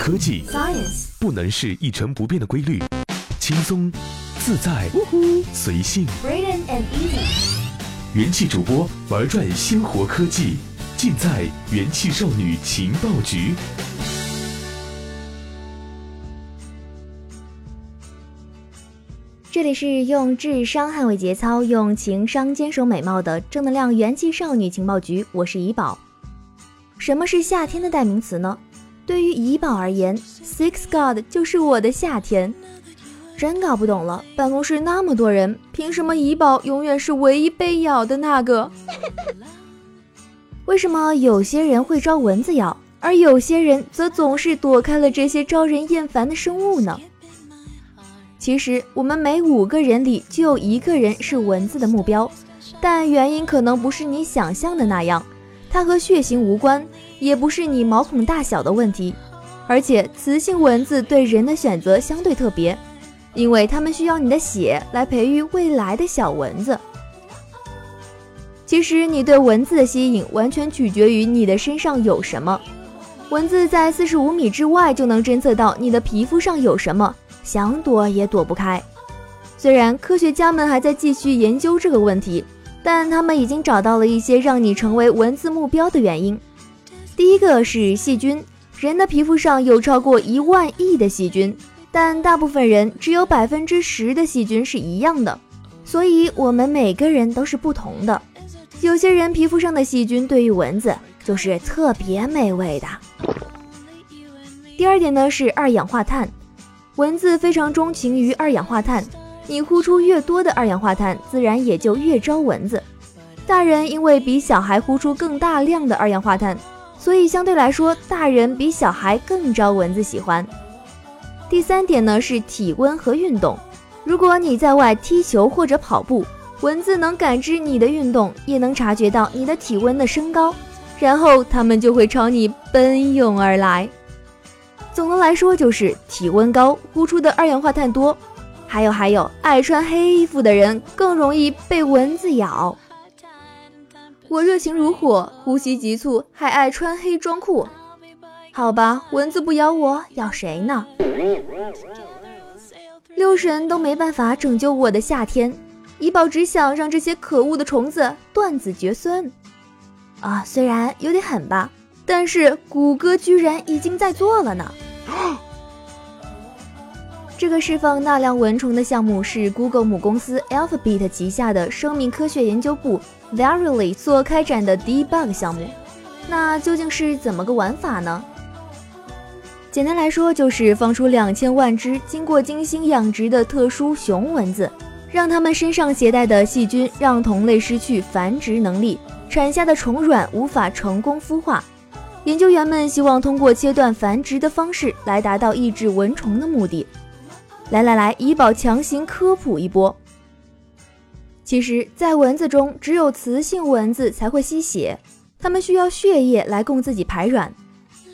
科技 Science 不能是一成不变的规律，轻松、自在、随性。Braden and Easy 元气主播玩转鲜活科技，尽在元气少女情报局。这里是用智商捍卫节操，用情商坚守美貌的正能量元气少女情报局，我是怡宝。什么是夏天的代名词呢？对于怡宝而言，Six God 就是我的夏天。真搞不懂了，办公室那么多人，凭什么怡宝永远是唯一被咬的那个？为什么有些人会招蚊子咬，而有些人则总是躲开了这些招人厌烦的生物呢？其实我们每五个人里就有一个人是蚊子的目标，但原因可能不是你想象的那样，它和血型无关，也不是你毛孔大小的问题，而且雌性蚊子对人的选择相对特别，因为它们需要你的血来培育未来的小蚊子。其实你对蚊子的吸引完全取决于你的身上有什么，蚊子在四十五米之外就能侦测到你的皮肤上有什么。想躲也躲不开。虽然科学家们还在继续研究这个问题，但他们已经找到了一些让你成为蚊子目标的原因。第一个是细菌，人的皮肤上有超过一万亿的细菌，但大部分人只有百分之十的细菌是一样的，所以我们每个人都是不同的。有些人皮肤上的细菌对于蚊子就是特别美味的。第二点呢是二氧化碳。蚊子非常钟情于二氧化碳，你呼出越多的二氧化碳，自然也就越招蚊子。大人因为比小孩呼出更大量的二氧化碳，所以相对来说，大人比小孩更招蚊子喜欢。第三点呢是体温和运动，如果你在外踢球或者跑步，蚊子能感知你的运动，也能察觉到你的体温的升高，然后它们就会朝你奔涌而来。总的来说，就是体温高，呼出的二氧化碳多。还有还有，爱穿黑衣服的人更容易被蚊子咬。我热情如火，呼吸急促，还爱穿黑装酷。好吧，蚊子不咬我，咬谁呢？六神都没办法拯救我的夏天，怡宝只想让这些可恶的虫子断子绝孙。啊，虽然有点狠吧。但是谷歌居然已经在做了呢！这个释放大量蚊虫的项目是 Google 母公司 Alphabet 旗下的生命科学研究部 Verily 所开展的 Debug 项目。那究竟是怎么个玩法呢？简单来说，就是放出两千万只经过精心养殖的特殊雄蚊子，让它们身上携带的细菌让同类失去繁殖能力，产下的虫卵无法成功孵化。研究员们希望通过切断繁殖的方式来达到抑制蚊虫的目的。来来来，怡宝强行科普一波。其实，在蚊子中，只有雌性蚊子才会吸血，它们需要血液来供自己排卵。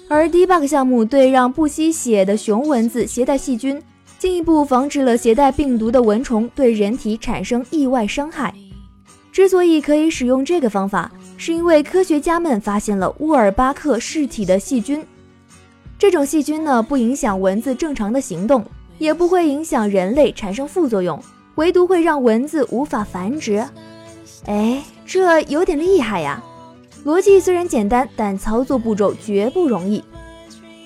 而 Debug 项目对让不吸血的雄蚊子携带细菌，进一步防止了携带病毒的蚊虫对人体产生意外伤害。之所以可以使用这个方法，是因为科学家们发现了沃尔巴克氏体的细菌。这种细菌呢，不影响蚊子正常的行动，也不会影响人类产生副作用，唯独会让蚊子无法繁殖。哎，这有点厉害呀！逻辑虽然简单，但操作步骤绝不容易。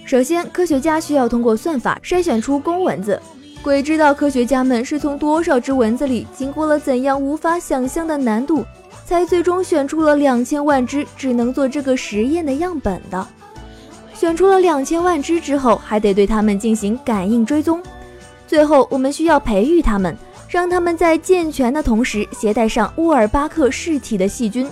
首先，科学家需要通过算法筛选出公蚊子。鬼知道科学家们是从多少只蚊子里经过了怎样无法想象的难度，才最终选出了两千万只只能做这个实验的样本的。选出了两千万只之后，还得对它们进行感应追踪。最后，我们需要培育它们，让它们在健全的同时携带上沃尔巴克氏体的细菌。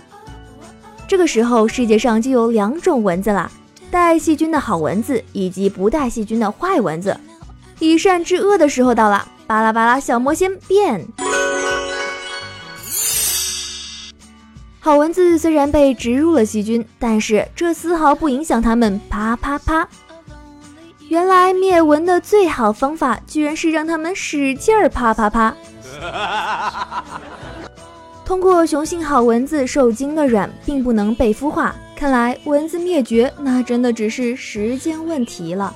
这个时候，世界上就有两种蚊子啦：带细菌的好蚊子，以及不带细菌的坏蚊子。以善治恶的时候到了，巴拉巴拉小魔仙变。好蚊子虽然被植入了细菌，但是这丝毫不影响它们啪啪啪。原来灭蚊的最好方法，居然是让它们使劲儿啪啪啪。通过雄性好蚊子受精的卵并不能被孵化，看来蚊子灭绝那真的只是时间问题了。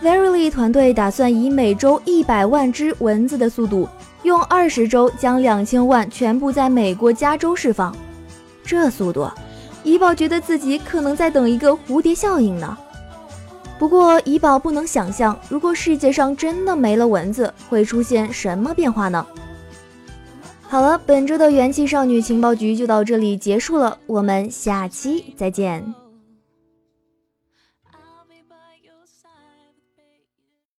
Verily 团队打算以每周一百万只蚊子的速度，用二十周将两千万全部在美国加州释放。这速度，怡宝觉得自己可能在等一个蝴蝶效应呢。不过怡宝不能想象，如果世界上真的没了蚊子，会出现什么变化呢？好了，本周的元气少女情报局就到这里结束了，我们下期再见。